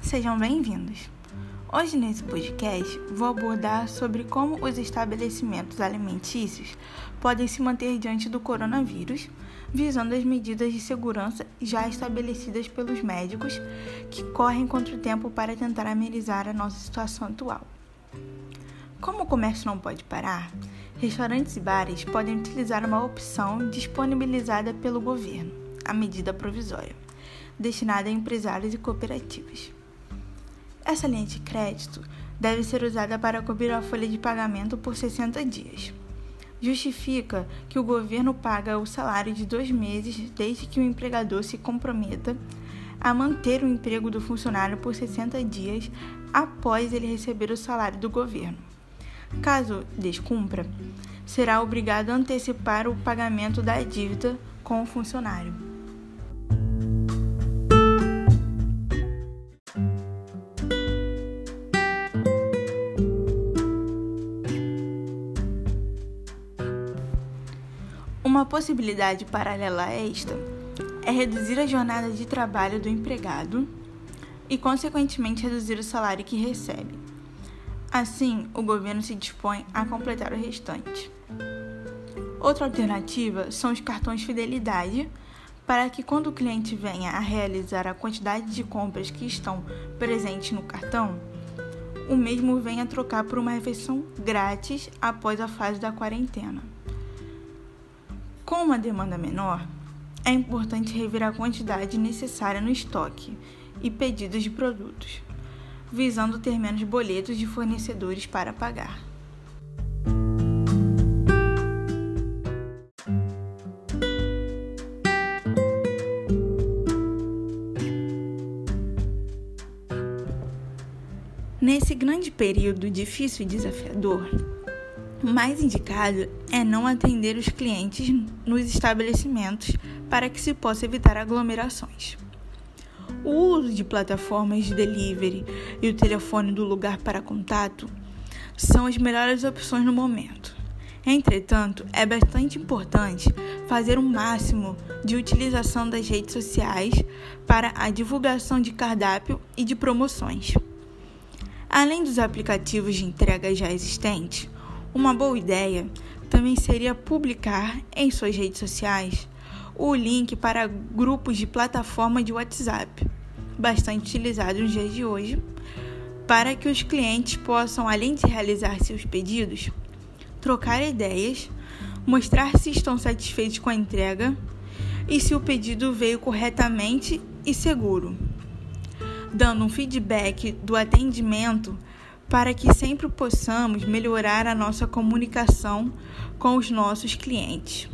sejam bem-vindos. Hoje nesse podcast vou abordar sobre como os estabelecimentos alimentícios podem se manter diante do coronavírus, visando as medidas de segurança já estabelecidas pelos médicos que correm contra o tempo para tentar amenizar a nossa situação atual. Como o comércio não pode parar, restaurantes e bares podem utilizar uma opção disponibilizada pelo governo, a medida provisória, destinada a empresários e cooperativas. Essa linha de crédito deve ser usada para cobrir a folha de pagamento por 60 dias. Justifica que o governo paga o salário de dois meses desde que o empregador se comprometa a manter o emprego do funcionário por 60 dias após ele receber o salário do governo. Caso descumpra, será obrigado a antecipar o pagamento da dívida com o funcionário. Uma possibilidade paralela a esta é reduzir a jornada de trabalho do empregado e, consequentemente, reduzir o salário que recebe. Assim, o governo se dispõe a completar o restante. Outra alternativa são os cartões fidelidade, para que quando o cliente venha a realizar a quantidade de compras que estão presentes no cartão, o mesmo venha trocar por uma refeição grátis após a fase da quarentena. Com uma demanda menor, é importante rever a quantidade necessária no estoque e pedidos de produtos, visando ter menos boletos de fornecedores para pagar. Nesse grande período difícil e desafiador, mais indicado é não atender os clientes nos estabelecimentos para que se possa evitar aglomerações. O uso de plataformas de delivery e o telefone do lugar para contato são as melhores opções no momento. Entretanto, é bastante importante fazer o máximo de utilização das redes sociais para a divulgação de cardápio e de promoções. Além dos aplicativos de entrega já existentes, uma boa ideia também seria publicar em suas redes sociais o link para grupos de plataforma de WhatsApp, bastante utilizados nos dias de hoje, para que os clientes possam, além de realizar seus pedidos, trocar ideias, mostrar se estão satisfeitos com a entrega e se o pedido veio corretamente e seguro, dando um feedback do atendimento para que sempre possamos melhorar a nossa comunicação com os nossos clientes.